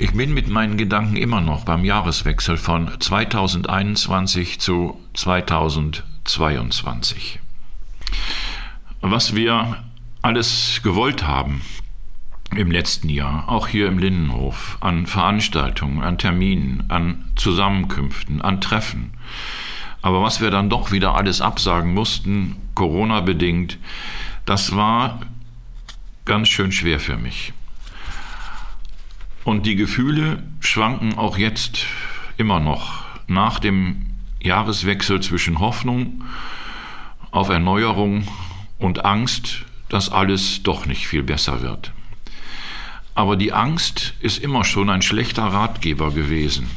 Ich bin mit meinen Gedanken immer noch beim Jahreswechsel von 2021 zu 2022. Was wir alles gewollt haben im letzten Jahr, auch hier im Lindenhof, an Veranstaltungen, an Terminen, an Zusammenkünften, an Treffen. Aber was wir dann doch wieder alles absagen mussten, Corona bedingt, das war ganz schön schwer für mich. Und die Gefühle schwanken auch jetzt immer noch nach dem Jahreswechsel zwischen Hoffnung auf Erneuerung und Angst, dass alles doch nicht viel besser wird. Aber die Angst ist immer schon ein schlechter Ratgeber gewesen.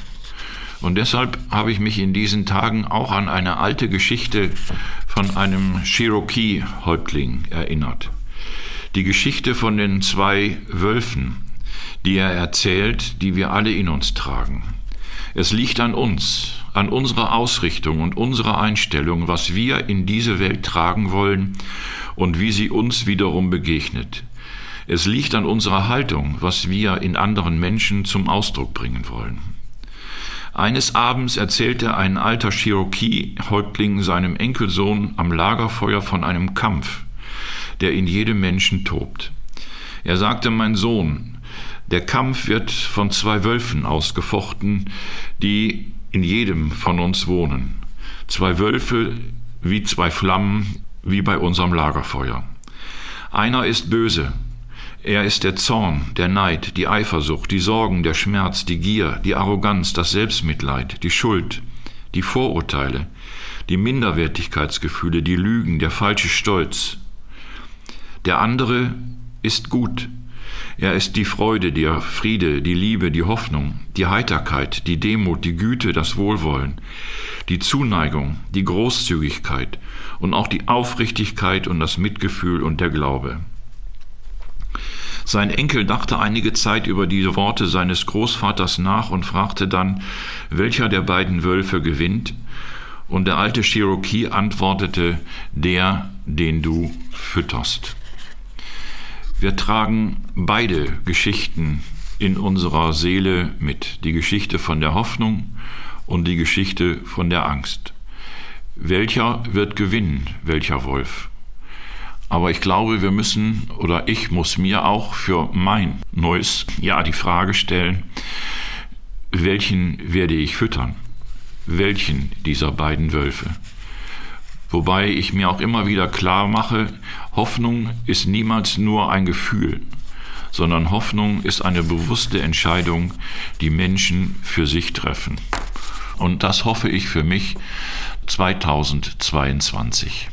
Und deshalb habe ich mich in diesen Tagen auch an eine alte Geschichte von einem Cherokee-Häuptling erinnert. Die Geschichte von den zwei Wölfen, die er erzählt, die wir alle in uns tragen. Es liegt an uns, an unserer Ausrichtung und unserer Einstellung, was wir in diese Welt tragen wollen und wie sie uns wiederum begegnet. Es liegt an unserer Haltung, was wir in anderen Menschen zum Ausdruck bringen wollen. Eines Abends erzählte ein alter Cherokee-Häuptling seinem Enkelsohn am Lagerfeuer von einem Kampf, der in jedem Menschen tobt. Er sagte, mein Sohn, der Kampf wird von zwei Wölfen ausgefochten, die in jedem von uns wohnen. Zwei Wölfe wie zwei Flammen, wie bei unserem Lagerfeuer. Einer ist böse. Er ist der Zorn, der Neid, die Eifersucht, die Sorgen, der Schmerz, die Gier, die Arroganz, das Selbstmitleid, die Schuld, die Vorurteile, die Minderwertigkeitsgefühle, die Lügen, der falsche Stolz. Der andere ist gut, er ist die Freude, der Friede, die Liebe, die Hoffnung, die Heiterkeit, die Demut, die Güte, das Wohlwollen, die Zuneigung, die Großzügigkeit und auch die Aufrichtigkeit und das Mitgefühl und der Glaube. Sein Enkel dachte einige Zeit über diese Worte seines Großvaters nach und fragte dann, welcher der beiden Wölfe gewinnt, und der alte Cherokee antwortete, der, den du fütterst. Wir tragen beide Geschichten in unserer Seele mit. Die Geschichte von der Hoffnung und die Geschichte von der Angst. Welcher wird gewinnen, welcher Wolf? Aber ich glaube, wir müssen oder ich muss mir auch für mein neues Jahr die Frage stellen, welchen werde ich füttern? Welchen dieser beiden Wölfe? Wobei ich mir auch immer wieder klar mache, Hoffnung ist niemals nur ein Gefühl, sondern Hoffnung ist eine bewusste Entscheidung, die Menschen für sich treffen. Und das hoffe ich für mich 2022.